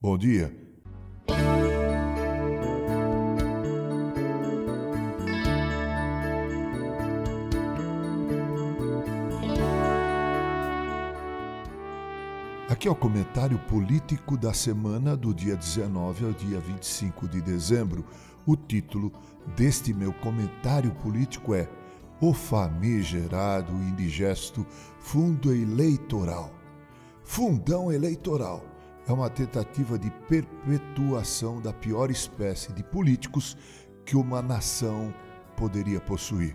Bom dia. Aqui é o comentário político da semana do dia 19 ao dia 25 de dezembro. O título deste meu comentário político é O Famigerado Indigesto Fundo Eleitoral. Fundão Eleitoral é uma tentativa de perpetuação da pior espécie de políticos que uma nação poderia possuir.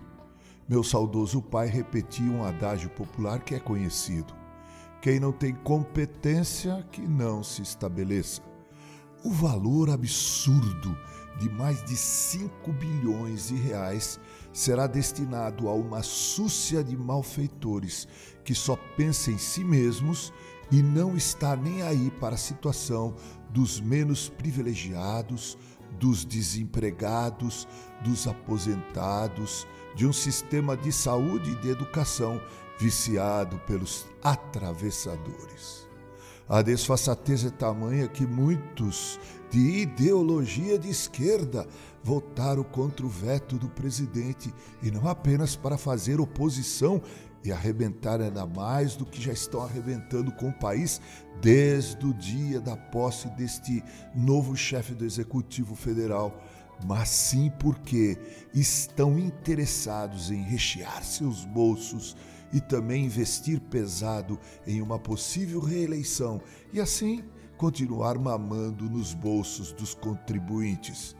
Meu saudoso pai repetia um adágio popular que é conhecido: quem não tem competência, que não se estabeleça. O valor absurdo de mais de 5 bilhões de reais será destinado a uma súcia de malfeitores que só pensa em si mesmos e não está nem aí para a situação dos menos privilegiados, dos desempregados, dos aposentados, de um sistema de saúde e de educação viciado pelos atravessadores. A desfaçatez é tamanha que muitos de ideologia de esquerda votaram contra o veto do presidente e não apenas para fazer oposição e arrebentar ainda mais do que já estão arrebentando com o país desde o dia da posse deste novo chefe do Executivo Federal, mas sim porque estão interessados em rechear seus bolsos e também investir pesado em uma possível reeleição e assim continuar mamando nos bolsos dos contribuintes.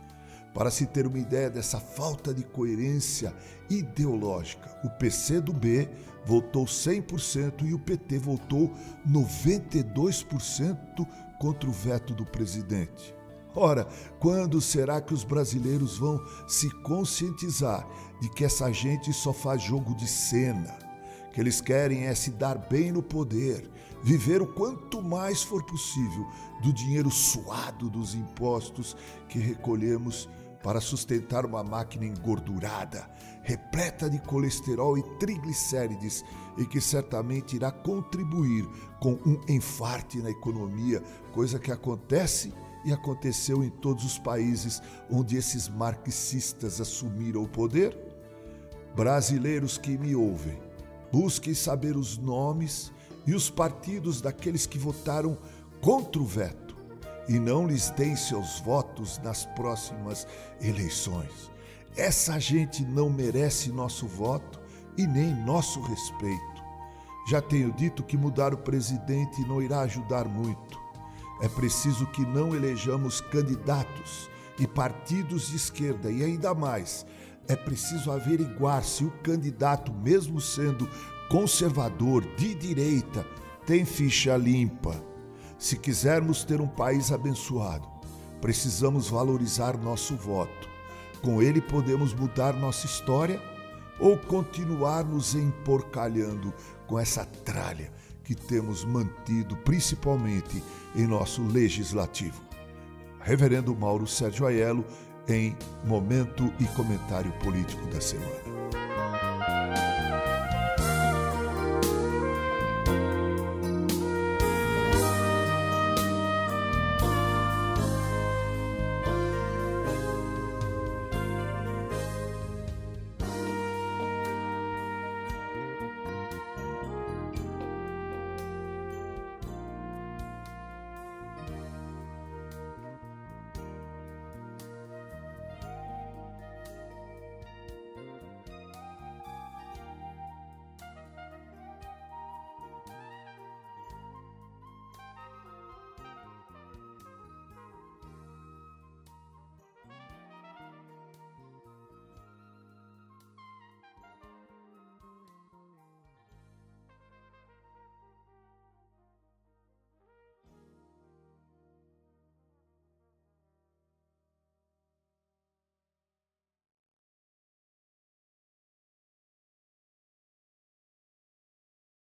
Para se ter uma ideia dessa falta de coerência ideológica, o PC do B votou 100% e o PT votou 92% contra o veto do presidente. Ora, quando será que os brasileiros vão se conscientizar de que essa gente só faz jogo de cena? Que eles querem é se dar bem no poder, viver o quanto mais for possível do dinheiro suado dos impostos que recolhemos para sustentar uma máquina engordurada, repleta de colesterol e triglicérides e que certamente irá contribuir com um enfarte na economia, coisa que acontece e aconteceu em todos os países onde esses marxistas assumiram o poder? Brasileiros que me ouvem, busquem saber os nomes e os partidos daqueles que votaram contra o veto e não lhes deem seus votos nas próximas eleições. Essa gente não merece nosso voto e nem nosso respeito. Já tenho dito que mudar o presidente não irá ajudar muito. É preciso que não elejamos candidatos e partidos de esquerda e ainda mais, é preciso averiguar se o candidato, mesmo sendo conservador de direita, tem ficha limpa se quisermos ter um país abençoado, precisamos valorizar nosso voto. Com ele podemos mudar nossa história ou continuar nos emporcalhando com essa tralha que temos mantido principalmente em nosso legislativo. Reverendo Mauro Sérgio Aiello em Momento e Comentário Político da Semana.